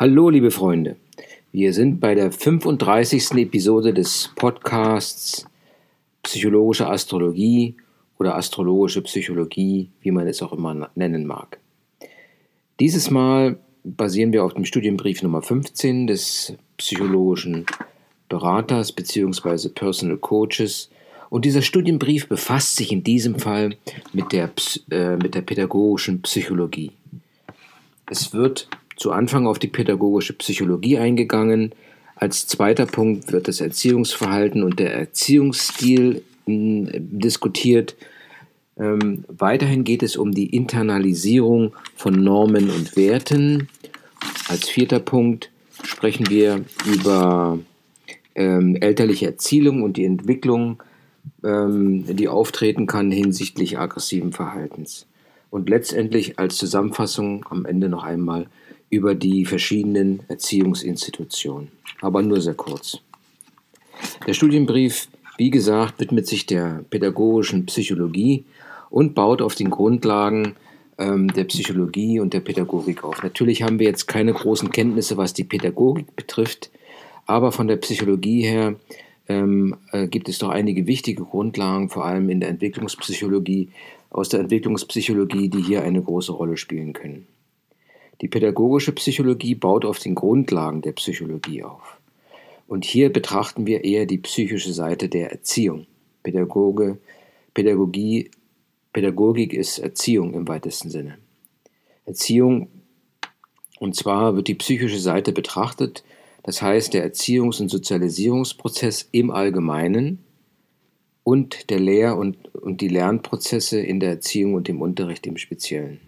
Hallo, liebe Freunde. Wir sind bei der 35. Episode des Podcasts Psychologische Astrologie oder astrologische Psychologie, wie man es auch immer nennen mag. Dieses Mal basieren wir auf dem Studienbrief Nummer 15 des psychologischen Beraters bzw. Personal Coaches. Und dieser Studienbrief befasst sich in diesem Fall mit der, äh, mit der pädagogischen Psychologie. Es wird zu Anfang auf die pädagogische Psychologie eingegangen. Als zweiter Punkt wird das Erziehungsverhalten und der Erziehungsstil hm, diskutiert. Ähm, weiterhin geht es um die Internalisierung von Normen und Werten. Als vierter Punkt sprechen wir über ähm, elterliche Erziehung und die Entwicklung, ähm, die auftreten kann hinsichtlich aggressiven Verhaltens. Und letztendlich als Zusammenfassung am Ende noch einmal über die verschiedenen Erziehungsinstitutionen, aber nur sehr kurz. Der Studienbrief, wie gesagt, widmet sich der pädagogischen Psychologie und baut auf den Grundlagen ähm, der Psychologie und der Pädagogik auf. Natürlich haben wir jetzt keine großen Kenntnisse, was die Pädagogik betrifft, aber von der Psychologie her ähm, äh, gibt es doch einige wichtige Grundlagen, vor allem in der Entwicklungspsychologie, aus der Entwicklungspsychologie, die hier eine große Rolle spielen können. Die pädagogische Psychologie baut auf den Grundlagen der Psychologie auf. Und hier betrachten wir eher die psychische Seite der Erziehung. Pädagoge, Pädagogie, Pädagogik ist Erziehung im weitesten Sinne. Erziehung, und zwar wird die psychische Seite betrachtet, das heißt der Erziehungs- und Sozialisierungsprozess im Allgemeinen und der Lehr- und, und die Lernprozesse in der Erziehung und dem Unterricht im Speziellen.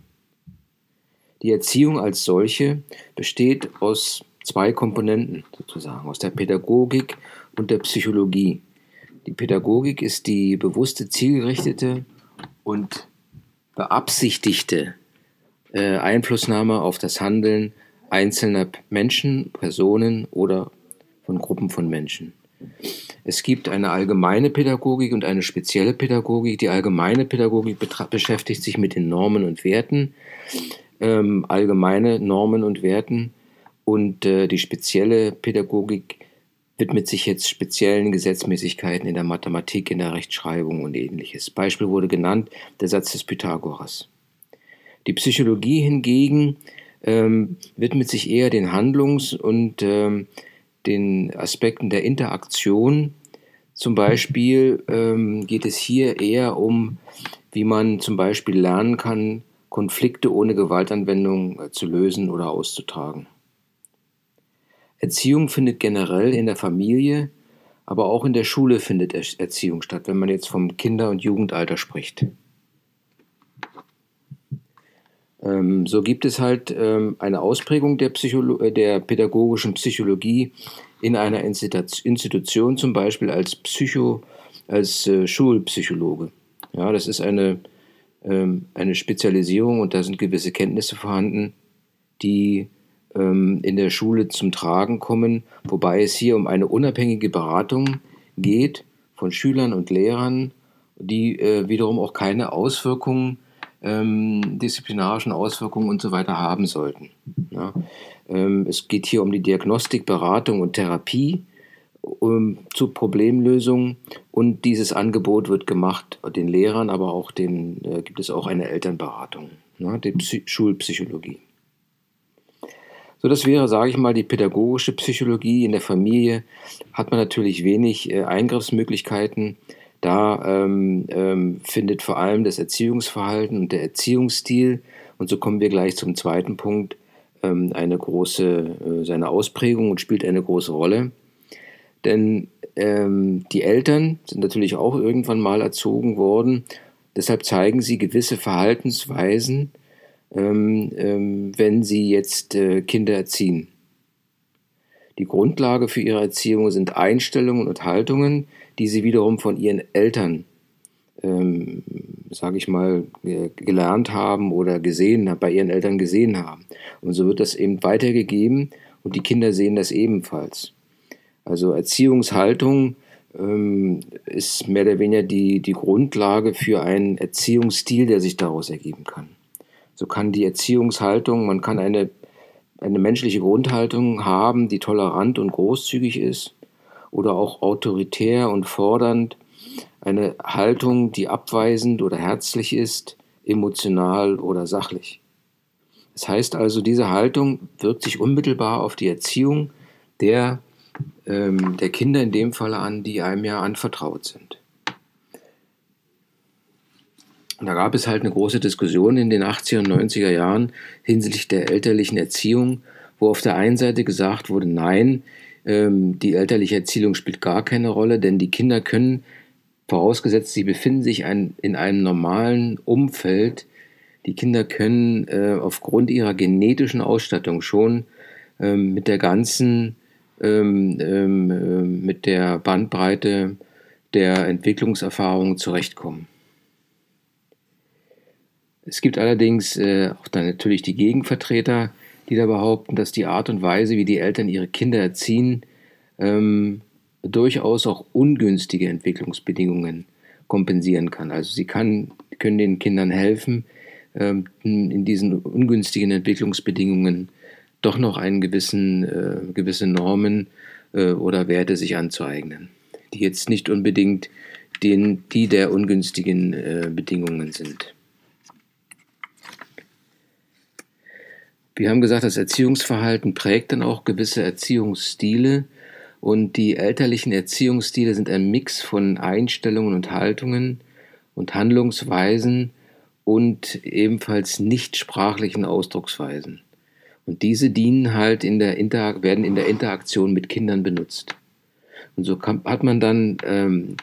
Die Erziehung als solche besteht aus zwei Komponenten sozusagen, aus der Pädagogik und der Psychologie. Die Pädagogik ist die bewusste, zielgerichtete und beabsichtigte äh, Einflussnahme auf das Handeln einzelner Menschen, Personen oder von Gruppen von Menschen. Es gibt eine allgemeine Pädagogik und eine spezielle Pädagogik. Die allgemeine Pädagogik beschäftigt sich mit den Normen und Werten ähm, allgemeine Normen und Werten und äh, die spezielle Pädagogik widmet sich jetzt speziellen Gesetzmäßigkeiten in der Mathematik, in der Rechtschreibung und ähnliches. Beispiel wurde genannt der Satz des Pythagoras. Die Psychologie hingegen ähm, widmet sich eher den Handlungs- und ähm, den Aspekten der Interaktion. Zum Beispiel ähm, geht es hier eher um, wie man zum Beispiel lernen kann, Konflikte ohne Gewaltanwendung äh, zu lösen oder auszutragen. Erziehung findet generell in der Familie, aber auch in der Schule findet Erziehung statt, wenn man jetzt vom Kinder- und Jugendalter spricht. Ähm, so gibt es halt ähm, eine Ausprägung der, Psycholo äh, der pädagogischen Psychologie in einer Institution, zum Beispiel als Psycho, als äh, Schulpsychologe. Ja, das ist eine ähm, eine Spezialisierung und da sind gewisse Kenntnisse vorhanden, die ähm, in der Schule zum Tragen kommen, wobei es hier um eine unabhängige Beratung geht von Schülern und Lehrern, die äh, wiederum auch keine Auswirkungen, ähm, disziplinarischen Auswirkungen und so weiter haben sollten. Ja. Ähm, es geht hier um die Diagnostik, Beratung und Therapie um, zur Problemlösung und dieses Angebot wird gemacht den Lehrern, aber auch den äh, gibt es auch eine Elternberatung, ne, die Psy Schulpsychologie. So, das wäre, sage ich mal, die pädagogische Psychologie. In der Familie hat man natürlich wenig äh, Eingriffsmöglichkeiten. Da ähm, ähm, findet vor allem das Erziehungsverhalten und der Erziehungsstil, und so kommen wir gleich zum zweiten Punkt, ähm, eine große, äh, seine Ausprägung und spielt eine große Rolle. Denn ähm, die Eltern sind natürlich auch irgendwann mal erzogen worden. Deshalb zeigen sie gewisse Verhaltensweisen, ähm, ähm, wenn sie jetzt äh, Kinder erziehen. Die Grundlage für ihre Erziehung sind Einstellungen und Haltungen, die sie wiederum von ihren Eltern, ähm, sage ich mal, gelernt haben oder gesehen, bei ihren Eltern gesehen haben. Und so wird das eben weitergegeben und die Kinder sehen das ebenfalls. Also Erziehungshaltung ähm, ist mehr oder weniger die, die Grundlage für einen Erziehungsstil, der sich daraus ergeben kann. So kann die Erziehungshaltung, man kann eine, eine menschliche Grundhaltung haben, die tolerant und großzügig ist oder auch autoritär und fordernd, eine Haltung, die abweisend oder herzlich ist, emotional oder sachlich. Das heißt also, diese Haltung wirkt sich unmittelbar auf die Erziehung der, ähm, der Kinder in dem Falle an, die einem ja anvertraut sind. Und da gab es halt eine große Diskussion in den 80er und 90er Jahren hinsichtlich der elterlichen Erziehung, wo auf der einen Seite gesagt wurde, nein, ähm, die elterliche Erziehung spielt gar keine Rolle, denn die Kinder können, vorausgesetzt sie befinden sich ein, in einem normalen Umfeld, die Kinder können äh, aufgrund ihrer genetischen Ausstattung schon ähm, mit der ganzen, ähm, ähm, äh, mit der Bandbreite der Entwicklungserfahrung zurechtkommen. Es gibt allerdings äh, auch dann natürlich die Gegenvertreter, die da behaupten, dass die Art und Weise, wie die Eltern ihre Kinder erziehen, ähm, durchaus auch ungünstige Entwicklungsbedingungen kompensieren kann. Also sie kann, können den Kindern helfen, ähm, in diesen ungünstigen Entwicklungsbedingungen doch noch einen gewissen, äh, gewisse Normen äh, oder Werte sich anzueignen, die jetzt nicht unbedingt den, die der ungünstigen äh, Bedingungen sind. Wir haben gesagt, das Erziehungsverhalten prägt dann auch gewisse Erziehungsstile und die elterlichen Erziehungsstile sind ein Mix von Einstellungen und Haltungen und Handlungsweisen und ebenfalls nicht sprachlichen Ausdrucksweisen. Und diese dienen halt in der Inter werden in der Interaktion mit Kindern benutzt. Und so kann, hat man dann ähm,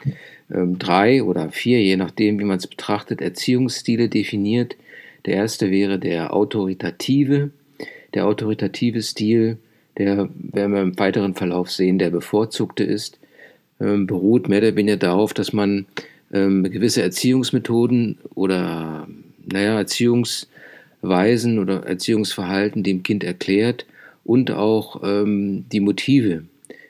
ähm, drei oder vier, je nachdem, wie man es betrachtet, Erziehungsstile definiert. Der erste wäre der autoritative, der autoritative Stil, der werden wir im weiteren Verlauf sehen, der bevorzugte ist, ähm, beruht mehr oder weniger darauf, dass man ähm, gewisse Erziehungsmethoden oder naja, Erziehungsweisen oder Erziehungsverhalten dem Kind erklärt und auch ähm, die Motive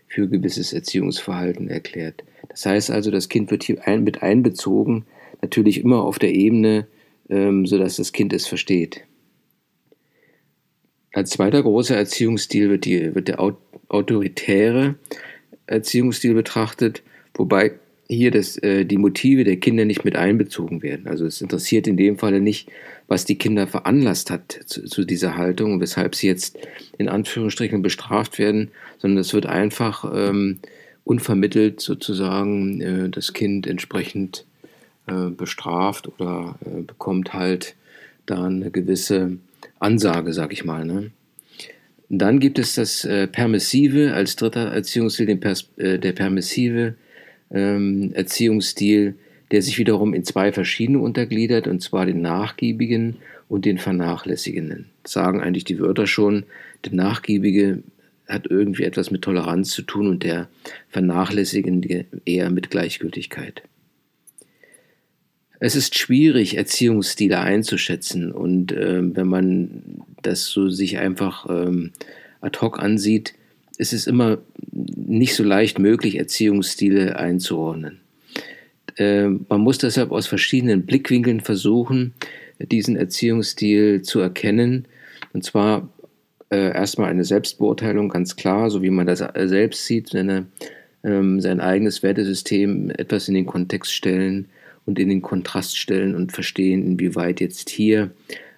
für gewisses Erziehungsverhalten erklärt. Das heißt also, das Kind wird hier ein, mit einbezogen, natürlich immer auf der Ebene, ähm, sodass das Kind es versteht. Als zweiter großer Erziehungsstil wird, die, wird der autoritäre Erziehungsstil betrachtet, wobei hier das, äh, die Motive der Kinder nicht mit einbezogen werden. Also es interessiert in dem Falle nicht, was die Kinder veranlasst hat zu, zu dieser Haltung weshalb sie jetzt in Anführungsstrichen bestraft werden, sondern es wird einfach ähm, unvermittelt sozusagen äh, das Kind entsprechend äh, bestraft oder äh, bekommt halt da eine gewisse Ansage, sag ich mal. Ne? Dann gibt es das äh, Permissive als dritter Erziehungsstil, den Pers äh, der permissive ähm, Erziehungsstil, der sich wiederum in zwei verschiedene untergliedert, und zwar den nachgiebigen und den vernachlässigenden. Das sagen eigentlich die Wörter schon. Der nachgiebige hat irgendwie etwas mit Toleranz zu tun und der vernachlässigende eher mit Gleichgültigkeit. Es ist schwierig, Erziehungsstile einzuschätzen und äh, wenn man das so sich einfach ähm, ad hoc ansieht, ist es immer nicht so leicht möglich, Erziehungsstile einzuordnen. Äh, man muss deshalb aus verschiedenen Blickwinkeln versuchen, diesen Erziehungsstil zu erkennen. Und zwar äh, erstmal eine Selbstbeurteilung, ganz klar, so wie man das äh, selbst sieht, seine, ähm, sein eigenes Wertesystem etwas in den Kontext stellen und in den Kontrast stellen und verstehen, inwieweit jetzt hier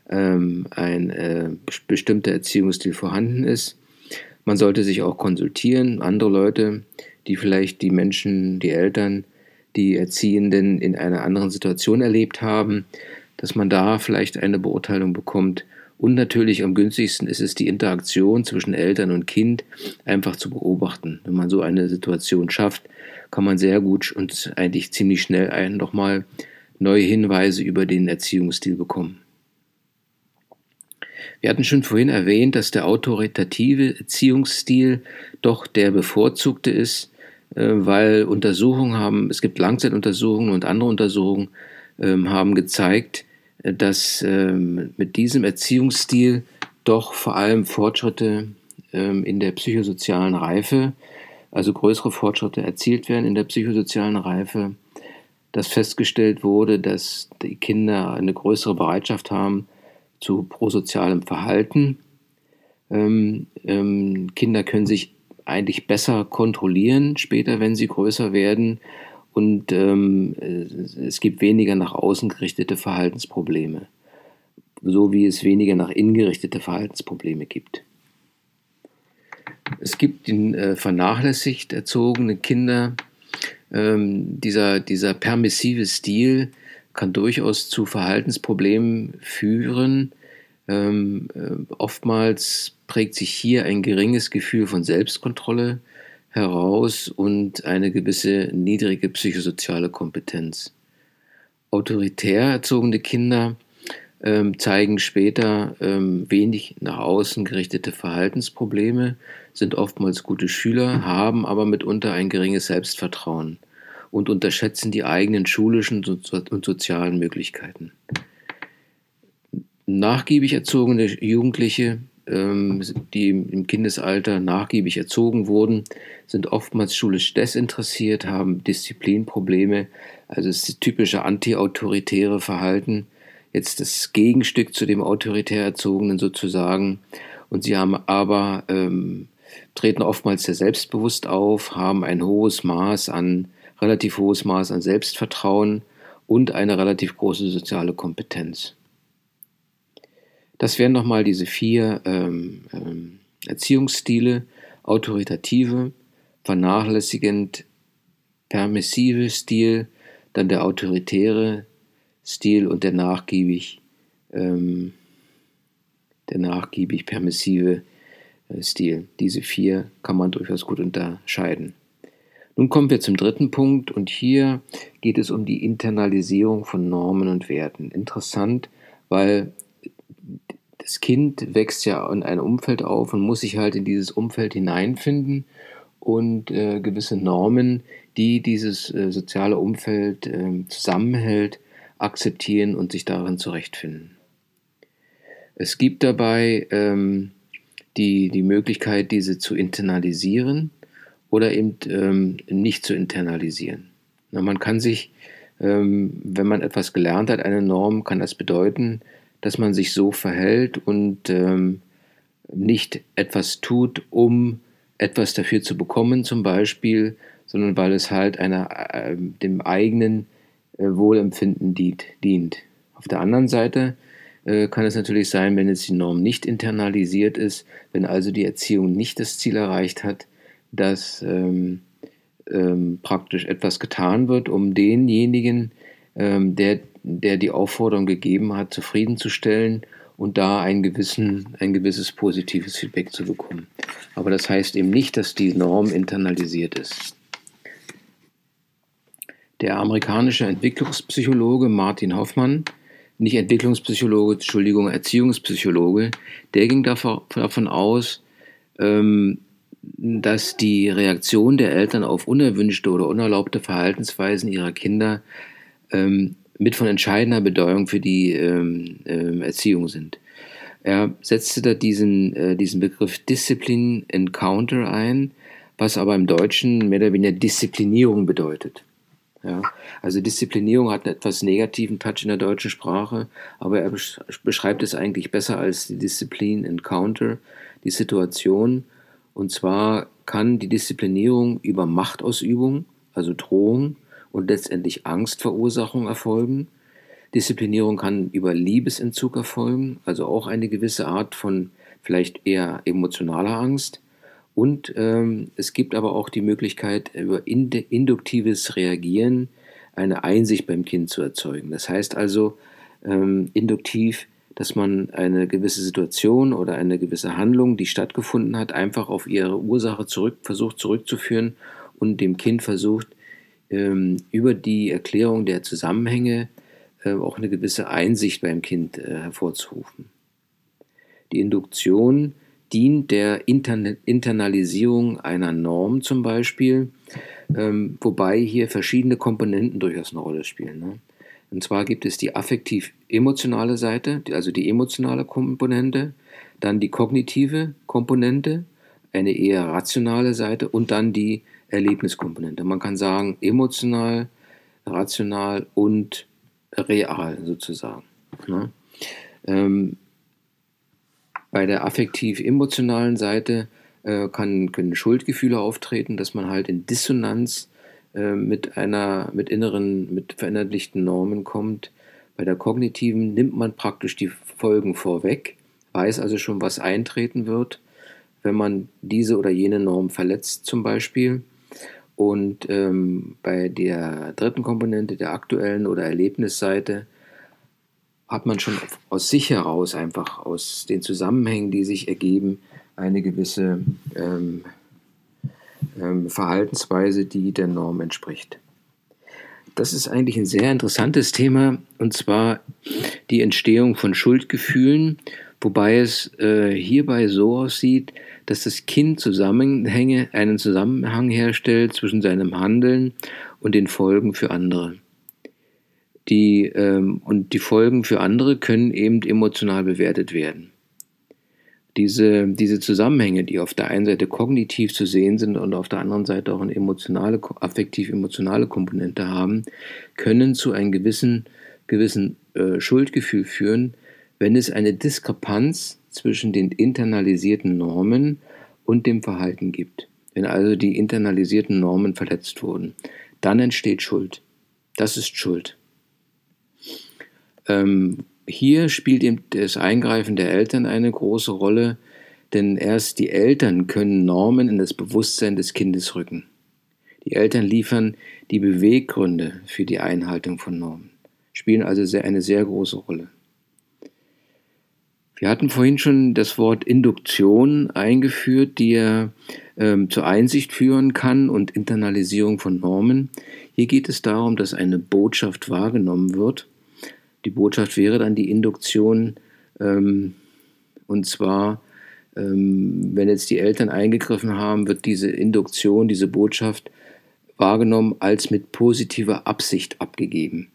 ähm, ein äh, bestimmter Erziehungsstil vorhanden ist. Man sollte sich auch konsultieren, andere Leute, die vielleicht die Menschen, die Eltern, die Erziehenden in einer anderen Situation erlebt haben, dass man da vielleicht eine Beurteilung bekommt. Und natürlich am günstigsten ist es die Interaktion zwischen Eltern und Kind einfach zu beobachten. Wenn man so eine Situation schafft, kann man sehr gut und eigentlich ziemlich schnell ein nochmal neue Hinweise über den Erziehungsstil bekommen. Wir hatten schon vorhin erwähnt, dass der autoritative Erziehungsstil doch der bevorzugte ist, weil Untersuchungen haben, es gibt Langzeituntersuchungen und andere Untersuchungen ähm, haben gezeigt, äh, dass ähm, mit diesem Erziehungsstil doch vor allem Fortschritte ähm, in der psychosozialen Reife also größere Fortschritte erzielt werden in der psychosozialen Reife, dass festgestellt wurde, dass die Kinder eine größere Bereitschaft haben zu prosozialem Verhalten, Kinder können sich eigentlich besser kontrollieren später, wenn sie größer werden. Und ähm, es gibt weniger nach außen gerichtete Verhaltensprobleme, so wie es weniger nach innen gerichtete Verhaltensprobleme gibt. Es gibt in äh, vernachlässigt erzogene Kinder, ähm, dieser, dieser permissive Stil kann durchaus zu Verhaltensproblemen führen. Ähm, äh, oftmals prägt sich hier ein geringes Gefühl von Selbstkontrolle heraus und eine gewisse niedrige psychosoziale Kompetenz. Autoritär erzogene Kinder ähm, zeigen später ähm, wenig nach außen gerichtete Verhaltensprobleme, sind oftmals gute Schüler, haben aber mitunter ein geringes Selbstvertrauen und unterschätzen die eigenen schulischen und sozialen Möglichkeiten. Nachgiebig erzogene Jugendliche, ähm, die im Kindesalter nachgiebig erzogen wurden, sind oftmals schulisch desinteressiert, haben Disziplinprobleme, also das typische antiautoritäre Verhalten, jetzt das Gegenstück zu dem autoritär Erzogenen sozusagen. Und sie haben aber, ähm, treten oftmals sehr selbstbewusst auf, haben ein hohes Maß an, relativ hohes Maß an Selbstvertrauen und eine relativ große soziale Kompetenz. Das wären nochmal diese vier ähm, ähm, Erziehungsstile, autoritative, vernachlässigend, permissive Stil, dann der autoritäre, Stil und der nachgiebig, ähm, der nachgiebig permissive äh, Stil. Diese vier kann man durchaus gut unterscheiden. Nun kommen wir zum dritten Punkt und hier geht es um die Internalisierung von Normen und Werten. Interessant, weil das Kind wächst ja in einem Umfeld auf und muss sich halt in dieses Umfeld hineinfinden und äh, gewisse Normen, die dieses äh, soziale Umfeld äh, zusammenhält, akzeptieren und sich darin zurechtfinden. Es gibt dabei ähm, die, die Möglichkeit, diese zu internalisieren oder eben ähm, nicht zu internalisieren. Na, man kann sich, ähm, wenn man etwas gelernt hat, eine Norm, kann das bedeuten, dass man sich so verhält und ähm, nicht etwas tut, um etwas dafür zu bekommen, zum Beispiel, sondern weil es halt einer, äh, dem eigenen äh, Wohlempfinden dient. Auf der anderen Seite äh, kann es natürlich sein, wenn jetzt die Norm nicht internalisiert ist, wenn also die Erziehung nicht das Ziel erreicht hat, dass ähm, ähm, praktisch etwas getan wird, um denjenigen, ähm, der, der die Aufforderung gegeben hat, zufriedenzustellen und da ein, gewissen, ein gewisses positives Feedback zu bekommen. Aber das heißt eben nicht, dass die Norm internalisiert ist. Der amerikanische Entwicklungspsychologe Martin Hoffmann, nicht Entwicklungspsychologe, Entschuldigung, Erziehungspsychologe, der ging davon aus, ähm, dass die Reaktion der Eltern auf unerwünschte oder unerlaubte Verhaltensweisen ihrer Kinder ähm, mit von entscheidender Bedeutung für die ähm, Erziehung sind. Er setzte da diesen, äh, diesen Begriff Discipline Encounter ein, was aber im Deutschen mehr oder weniger Disziplinierung bedeutet. Ja, also Disziplinierung hat einen etwas negativen Touch in der deutschen Sprache, aber er beschreibt es eigentlich besser als die Disziplin Encounter, die Situation. Und zwar kann die Disziplinierung über Machtausübung, also Drohung und letztendlich Angstverursachung erfolgen. Disziplinierung kann über Liebesentzug erfolgen, also auch eine gewisse Art von vielleicht eher emotionaler Angst. Und ähm, es gibt aber auch die Möglichkeit, über induktives Reagieren eine Einsicht beim Kind zu erzeugen. Das heißt also ähm, induktiv, dass man eine gewisse Situation oder eine gewisse Handlung, die stattgefunden hat, einfach auf ihre Ursache zurück, versucht zurückzuführen und dem Kind versucht, über die Erklärung der Zusammenhänge äh, auch eine gewisse Einsicht beim Kind äh, hervorzurufen. Die Induktion dient der Intern Internalisierung einer Norm zum Beispiel, ähm, wobei hier verschiedene Komponenten durchaus eine Rolle spielen. Ne? Und zwar gibt es die affektiv-emotionale Seite, also die emotionale Komponente, dann die kognitive Komponente, eine eher rationale Seite und dann die Erlebniskomponente. Man kann sagen emotional, rational und real sozusagen. Ne? Ähm, Bei der affektiv-emotionalen Seite äh, kann, können Schuldgefühle auftreten, dass man halt in Dissonanz äh, mit einer, mit inneren, mit verinnerlichten Normen kommt. Bei der kognitiven nimmt man praktisch die Folgen vorweg, weiß also schon, was eintreten wird, wenn man diese oder jene Norm verletzt zum Beispiel. Und ähm, bei der dritten Komponente, der aktuellen oder Erlebnisseite, hat man schon aus sich heraus, einfach aus den Zusammenhängen, die sich ergeben, eine gewisse ähm, ähm, Verhaltensweise, die der Norm entspricht. Das ist eigentlich ein sehr interessantes Thema, und zwar die Entstehung von Schuldgefühlen, wobei es äh, hierbei so aussieht, dass das Kind Zusammenhänge, einen Zusammenhang herstellt zwischen seinem Handeln und den Folgen für andere. Die, ähm, und die Folgen für andere können eben emotional bewertet werden. Diese, diese Zusammenhänge, die auf der einen Seite kognitiv zu sehen sind und auf der anderen Seite auch eine emotionale, affektiv-emotionale Komponente haben, können zu einem gewissen, gewissen äh, Schuldgefühl führen, wenn es eine Diskrepanz zwischen den internalisierten Normen und dem Verhalten gibt. Wenn also die internalisierten Normen verletzt wurden, dann entsteht Schuld. Das ist Schuld. Ähm, hier spielt eben das Eingreifen der Eltern eine große Rolle, denn erst die Eltern können Normen in das Bewusstsein des Kindes rücken. Die Eltern liefern die Beweggründe für die Einhaltung von Normen, spielen also sehr, eine sehr große Rolle. Wir hatten vorhin schon das Wort Induktion eingeführt, die ja ähm, zur Einsicht führen kann und Internalisierung von Normen. Hier geht es darum, dass eine Botschaft wahrgenommen wird die Botschaft wäre dann die Induktion, ähm, und zwar, ähm, wenn jetzt die Eltern eingegriffen haben, wird diese Induktion, diese Botschaft wahrgenommen als mit positiver Absicht abgegeben.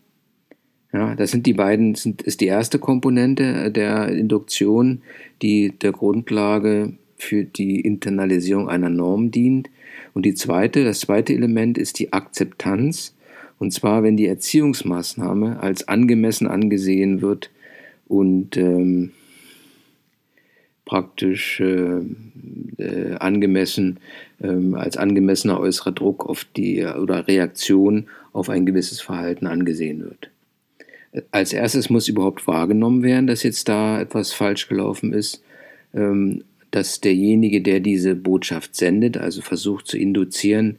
Ja, das sind die beiden, sind, ist die erste Komponente der Induktion, die der Grundlage für die Internalisierung einer Norm dient. Und die zweite, das zweite Element ist die Akzeptanz, und zwar, wenn die Erziehungsmaßnahme als angemessen angesehen wird und ähm, praktisch äh, äh, angemessen äh, als angemessener äußerer Druck auf die oder Reaktion auf ein gewisses Verhalten angesehen wird. Als erstes muss überhaupt wahrgenommen werden, dass jetzt da etwas falsch gelaufen ist, ähm, dass derjenige, der diese Botschaft sendet, also versucht zu induzieren,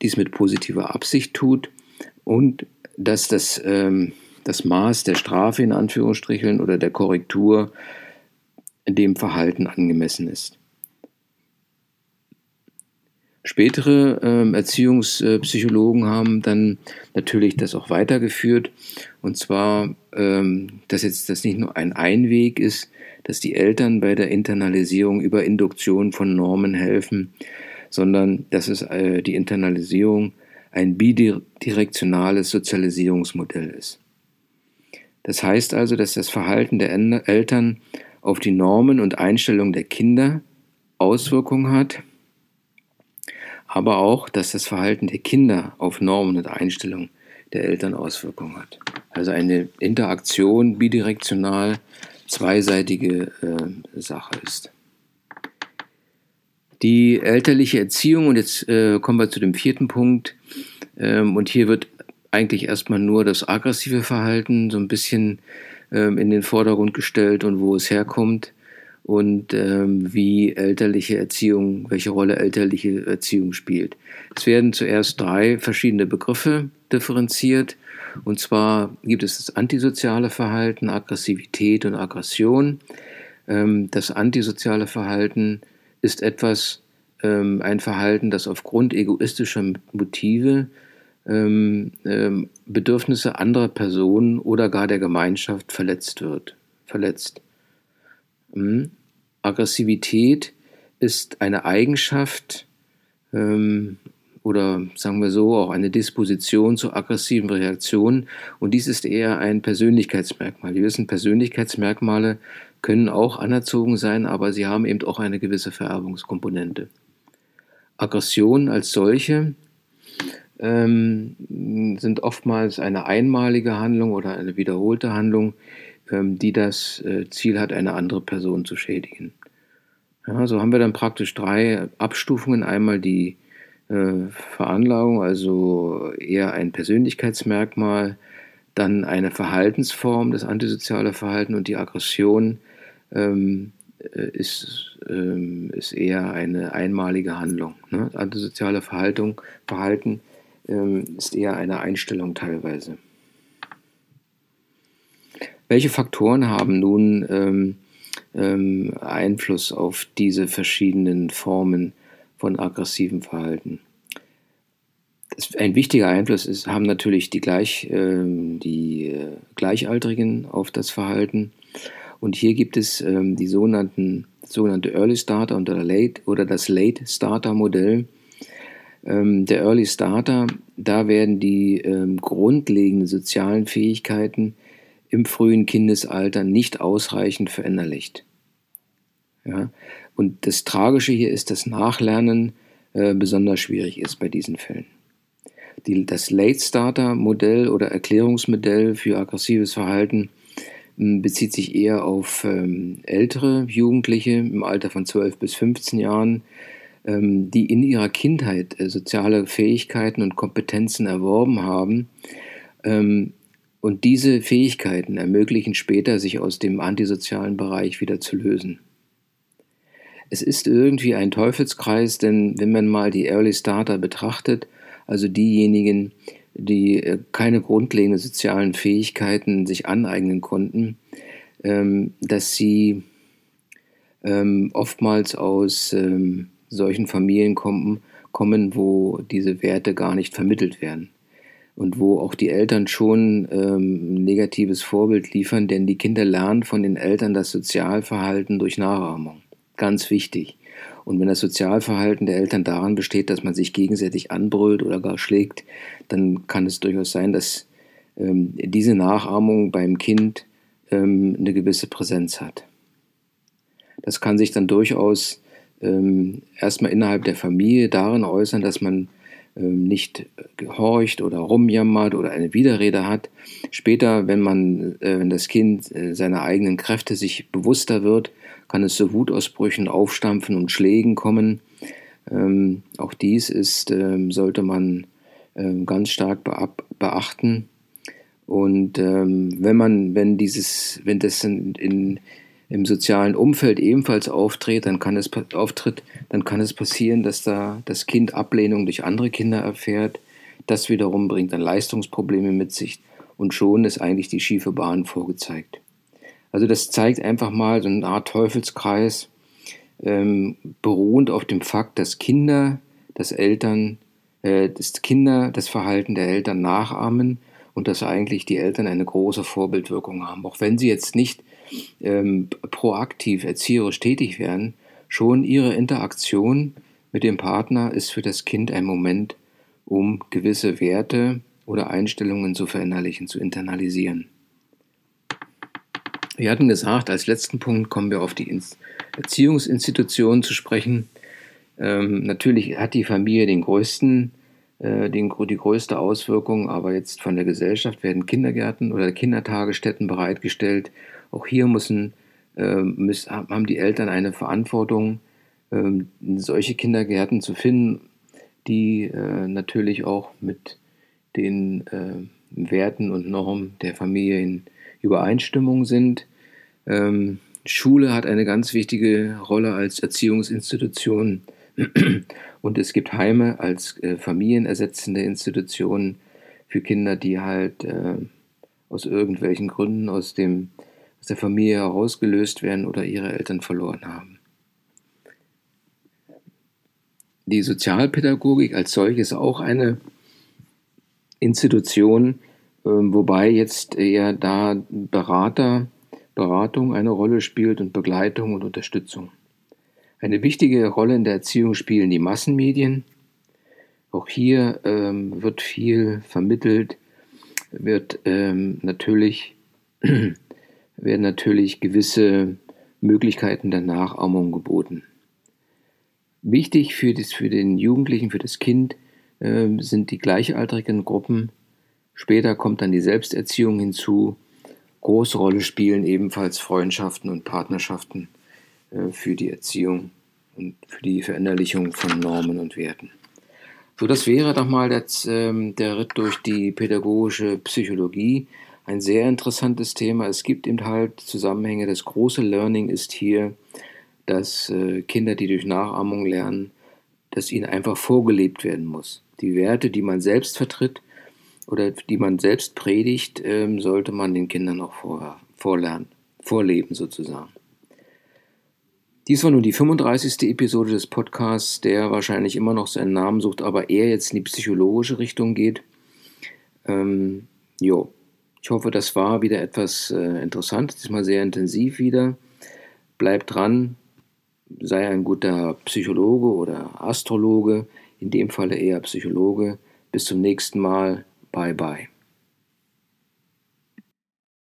dies mit positiver Absicht tut und dass das, ähm, das Maß der Strafe in Anführungsstrichen oder der Korrektur dem Verhalten angemessen ist. Spätere ähm, Erziehungspsychologen haben dann natürlich das auch weitergeführt. Und zwar, ähm, dass jetzt das nicht nur ein Einweg ist, dass die Eltern bei der Internalisierung über Induktion von Normen helfen, sondern dass es äh, die Internalisierung ein bidirektionales Sozialisierungsmodell ist. Das heißt also, dass das Verhalten der Eltern auf die Normen und Einstellungen der Kinder Auswirkungen hat, aber auch, dass das Verhalten der Kinder auf Normen und Einstellungen der Eltern Auswirkungen hat. Also eine Interaktion bidirektional zweiseitige äh, Sache ist. Die elterliche Erziehung, und jetzt äh, kommen wir zu dem vierten Punkt, ähm, und hier wird eigentlich erstmal nur das aggressive Verhalten so ein bisschen ähm, in den Vordergrund gestellt und wo es herkommt und ähm, wie elterliche Erziehung, welche Rolle elterliche Erziehung spielt. Es werden zuerst drei verschiedene Begriffe differenziert. Und zwar gibt es das antisoziale Verhalten, Aggressivität und Aggression. Ähm, das antisoziale Verhalten ist etwas, ähm, ein Verhalten, das aufgrund egoistischer Motive ähm, Bedürfnisse anderer Personen oder gar der Gemeinschaft verletzt wird. Verletzt. Mhm. Aggressivität ist eine Eigenschaft oder sagen wir so auch eine Disposition zu aggressiven Reaktionen und dies ist eher ein Persönlichkeitsmerkmal. Wir wissen, Persönlichkeitsmerkmale können auch anerzogen sein, aber sie haben eben auch eine gewisse Vererbungskomponente. Aggressionen als solche ähm, sind oftmals eine einmalige Handlung oder eine wiederholte Handlung, ähm, die das äh, Ziel hat, eine andere Person zu schädigen. Ja, so haben wir dann praktisch drei Abstufungen. Einmal die äh, Veranlagung, also eher ein Persönlichkeitsmerkmal, dann eine Verhaltensform, das antisoziale Verhalten und die Aggression ähm, äh, ist, ähm, ist eher eine einmalige Handlung. Ne? Antisoziale Verhaltung, Verhalten ähm, ist eher eine Einstellung teilweise. Welche Faktoren haben nun ähm, ähm, Einfluss auf diese verschiedenen Formen von aggressivem Verhalten? ein wichtiger Einfluss ist, haben natürlich die, Gleich, äh, die Gleichaltrigen auf das Verhalten. Und hier gibt es ähm, die sogenannten, sogenannte Early Starter und Late, oder das Late Starter Modell. Ähm, der Early Starter, da werden die ähm, grundlegenden sozialen Fähigkeiten im frühen Kindesalter nicht ausreichend verinnerlicht. Ja? Und das Tragische hier ist, dass Nachlernen äh, besonders schwierig ist bei diesen Fällen. Die, das Late Starter Modell oder Erklärungsmodell für aggressives Verhalten hm, bezieht sich eher auf ähm, ältere Jugendliche im Alter von 12 bis 15 Jahren, ähm, die in ihrer Kindheit äh, soziale Fähigkeiten und Kompetenzen erworben haben. Ähm, und diese Fähigkeiten ermöglichen später, sich aus dem antisozialen Bereich wieder zu lösen. Es ist irgendwie ein Teufelskreis, denn wenn man mal die Early Starter betrachtet, also diejenigen, die äh, keine grundlegenden sozialen Fähigkeiten sich aneignen konnten, ähm, dass sie ähm, oftmals aus ähm, solchen Familien kommen, kommen, wo diese Werte gar nicht vermittelt werden und wo auch die Eltern schon ein negatives Vorbild liefern, denn die Kinder lernen von den Eltern das Sozialverhalten durch Nachahmung. Ganz wichtig. Und wenn das Sozialverhalten der Eltern daran besteht, dass man sich gegenseitig anbrüllt oder gar schlägt, dann kann es durchaus sein, dass ähm, diese Nachahmung beim Kind ähm, eine gewisse Präsenz hat. Das kann sich dann durchaus ähm, erstmal innerhalb der Familie darin äußern, dass man ähm, nicht gehorcht oder rumjammert oder eine Widerrede hat. Später, wenn man, äh, wenn das Kind äh, seiner eigenen Kräfte sich bewusster wird, kann es zu Wutausbrüchen, Aufstampfen und Schlägen kommen. Ähm, auch dies ist, ähm, sollte man ähm, ganz stark beachten. Und ähm, wenn man, wenn dieses, wenn das in, in, im sozialen Umfeld ebenfalls auftritt, dann kann es auftritt, dann kann es passieren, dass da das Kind Ablehnung durch andere Kinder erfährt. Das wiederum bringt dann Leistungsprobleme mit sich und schon ist eigentlich die schiefe Bahn vorgezeigt. Also das zeigt einfach mal so eine Art Teufelskreis, ähm, beruhend auf dem Fakt, dass Kinder, dass Eltern, äh, dass Kinder das Verhalten der Eltern nachahmen und dass eigentlich die Eltern eine große Vorbildwirkung haben. Auch wenn sie jetzt nicht ähm, proaktiv erzieherisch tätig werden, schon ihre Interaktion mit dem Partner ist für das Kind ein Moment, um gewisse Werte oder Einstellungen zu verinnerlichen, zu internalisieren. Wir hatten gesagt, als letzten Punkt kommen wir auf die Erziehungsinstitutionen zu sprechen. Ähm, natürlich hat die Familie den größten, äh, den, die größte Auswirkung, aber jetzt von der Gesellschaft werden Kindergärten oder Kindertagesstätten bereitgestellt. Auch hier müssen, äh, müssen haben die Eltern eine Verantwortung, äh, solche Kindergärten zu finden, die äh, natürlich auch mit den äh, Werten und Normen der Familie in Übereinstimmung sind. Ähm, Schule hat eine ganz wichtige Rolle als Erziehungsinstitution und es gibt Heime als äh, familienersetzende Institutionen für Kinder, die halt äh, aus irgendwelchen Gründen aus, dem, aus der Familie herausgelöst werden oder ihre Eltern verloren haben. Die Sozialpädagogik als solche ist auch eine Institution, wobei jetzt eher da Berater, Beratung eine Rolle spielt und Begleitung und Unterstützung. Eine wichtige Rolle in der Erziehung spielen die Massenmedien. Auch hier ähm, wird viel vermittelt, wird ähm, natürlich, werden natürlich gewisse Möglichkeiten der Nachahmung geboten. Wichtig für, das, für den Jugendlichen, für das Kind äh, sind die gleichaltrigen Gruppen, Später kommt dann die Selbsterziehung hinzu große Rolle spielen ebenfalls Freundschaften und Partnerschaften äh, für die Erziehung und für die Verinnerlichung von Normen und Werten. So, das wäre nochmal der, ähm, der Ritt durch die pädagogische Psychologie. Ein sehr interessantes Thema. Es gibt eben halt Zusammenhänge. Das große Learning ist hier, dass äh, Kinder, die durch Nachahmung lernen, dass ihnen einfach vorgelebt werden muss. Die Werte, die man selbst vertritt oder die man selbst predigt, ähm, sollte man den Kindern auch vor, vorlernen, vorleben sozusagen. Dies war nun die 35. Episode des Podcasts, der wahrscheinlich immer noch seinen Namen sucht, aber eher jetzt in die psychologische Richtung geht. Ähm, jo, ich hoffe, das war wieder etwas äh, interessant, diesmal sehr intensiv wieder. Bleibt dran, sei ein guter Psychologe oder Astrologe, in dem Falle eher Psychologe. Bis zum nächsten Mal. Bye bye.